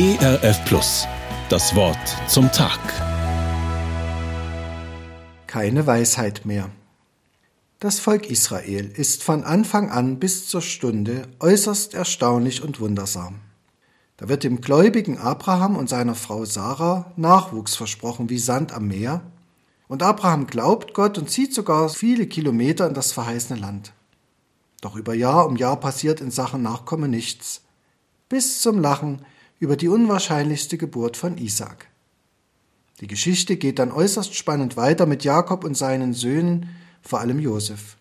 ERF Plus. Das Wort zum Tag. Keine Weisheit mehr. Das Volk Israel ist von Anfang an bis zur Stunde äußerst erstaunlich und wundersam. Da wird dem gläubigen Abraham und seiner Frau Sarah Nachwuchs versprochen wie Sand am Meer, und Abraham glaubt Gott und zieht sogar viele Kilometer in das verheißene Land. Doch über Jahr um Jahr passiert in Sachen Nachkomme nichts, bis zum Lachen über die unwahrscheinlichste Geburt von Isaac. Die Geschichte geht dann äußerst spannend weiter mit Jakob und seinen Söhnen, vor allem Josef.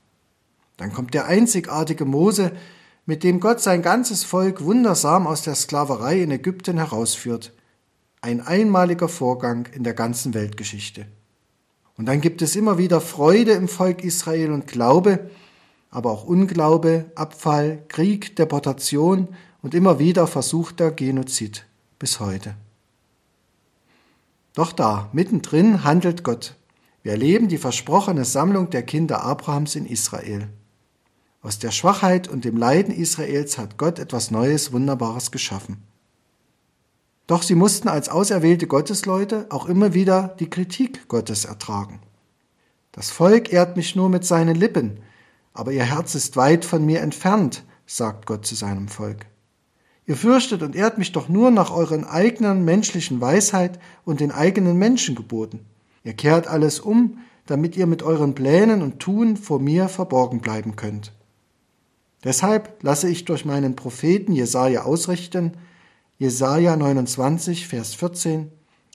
Dann kommt der einzigartige Mose, mit dem Gott sein ganzes Volk wundersam aus der Sklaverei in Ägypten herausführt. Ein einmaliger Vorgang in der ganzen Weltgeschichte. Und dann gibt es immer wieder Freude im Volk Israel und Glaube, aber auch Unglaube, Abfall, Krieg, Deportation und immer wieder versuchter Genozid bis heute. Doch da, mittendrin, handelt Gott. Wir erleben die versprochene Sammlung der Kinder Abrahams in Israel. Aus der Schwachheit und dem Leiden Israels hat Gott etwas Neues, Wunderbares geschaffen. Doch sie mussten als auserwählte Gottesleute auch immer wieder die Kritik Gottes ertragen. Das Volk ehrt mich nur mit seinen Lippen, aber ihr Herz ist weit von mir entfernt, sagt Gott zu seinem Volk. Ihr fürchtet und ehrt mich doch nur nach euren eigenen menschlichen Weisheit und den eigenen Menschengeboten. Ihr kehrt alles um, damit ihr mit euren Plänen und Tun vor mir verborgen bleiben könnt. Deshalb lasse ich durch meinen Propheten Jesaja ausrichten, Jesaja 29, Vers 14,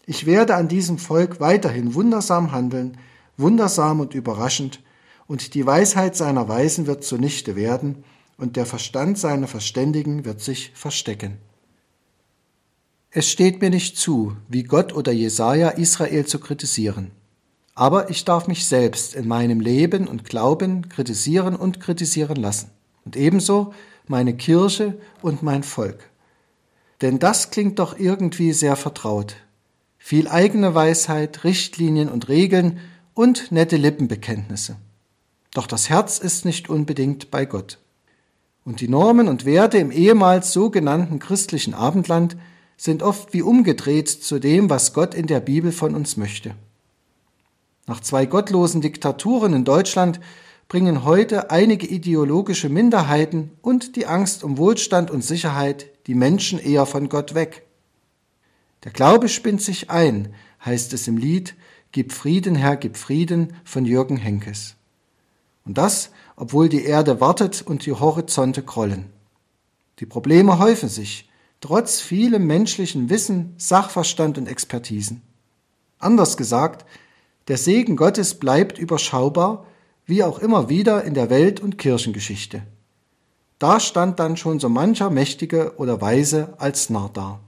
ich werde an diesem Volk weiterhin wundersam handeln, wundersam und überraschend, und die Weisheit seiner Weisen wird zunichte werden, und der Verstand seiner Verständigen wird sich verstecken. Es steht mir nicht zu, wie Gott oder Jesaja Israel zu kritisieren. Aber ich darf mich selbst in meinem Leben und Glauben kritisieren und kritisieren lassen. Und ebenso meine Kirche und mein Volk. Denn das klingt doch irgendwie sehr vertraut. Viel eigene Weisheit, Richtlinien und Regeln und nette Lippenbekenntnisse. Doch das Herz ist nicht unbedingt bei Gott. Und die Normen und Werte im ehemals sogenannten christlichen Abendland sind oft wie umgedreht zu dem, was Gott in der Bibel von uns möchte. Nach zwei gottlosen Diktaturen in Deutschland bringen heute einige ideologische Minderheiten und die Angst um Wohlstand und Sicherheit die Menschen eher von Gott weg. Der Glaube spinnt sich ein, heißt es im Lied Gib Frieden, Herr, gib Frieden von Jürgen Henkes. Und das, obwohl die Erde wartet und die Horizonte krollen. Die Probleme häufen sich, trotz vielem menschlichen Wissen, Sachverstand und Expertisen. Anders gesagt, der Segen Gottes bleibt überschaubar, wie auch immer wieder in der Welt- und Kirchengeschichte. Da stand dann schon so mancher Mächtige oder Weise als Narr da.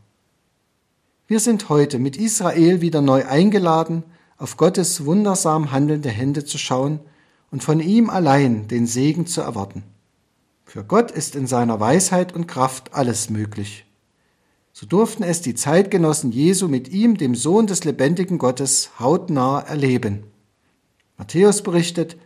Wir sind heute mit Israel wieder neu eingeladen, auf Gottes wundersam handelnde Hände zu schauen und von ihm allein den Segen zu erwarten. Für Gott ist in seiner Weisheit und Kraft alles möglich. So durften es die Zeitgenossen Jesu mit ihm, dem Sohn des lebendigen Gottes, hautnah erleben. Matthäus berichtet,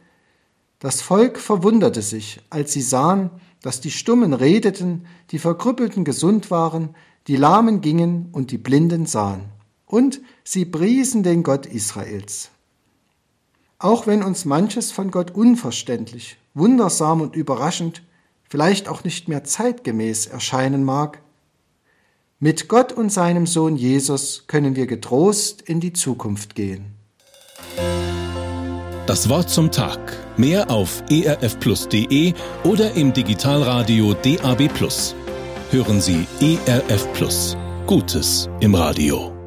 das Volk verwunderte sich, als sie sahen, dass die Stummen redeten, die Verkrüppelten gesund waren, die Lahmen gingen und die Blinden sahen. Und sie priesen den Gott Israels. Auch wenn uns manches von Gott unverständlich, wundersam und überraschend, vielleicht auch nicht mehr zeitgemäß erscheinen mag, mit Gott und seinem Sohn Jesus können wir getrost in die Zukunft gehen. Das Wort zum Tag. Mehr auf erfplus.de oder im Digitalradio DAB+. Hören Sie ERF Plus. Gutes im Radio.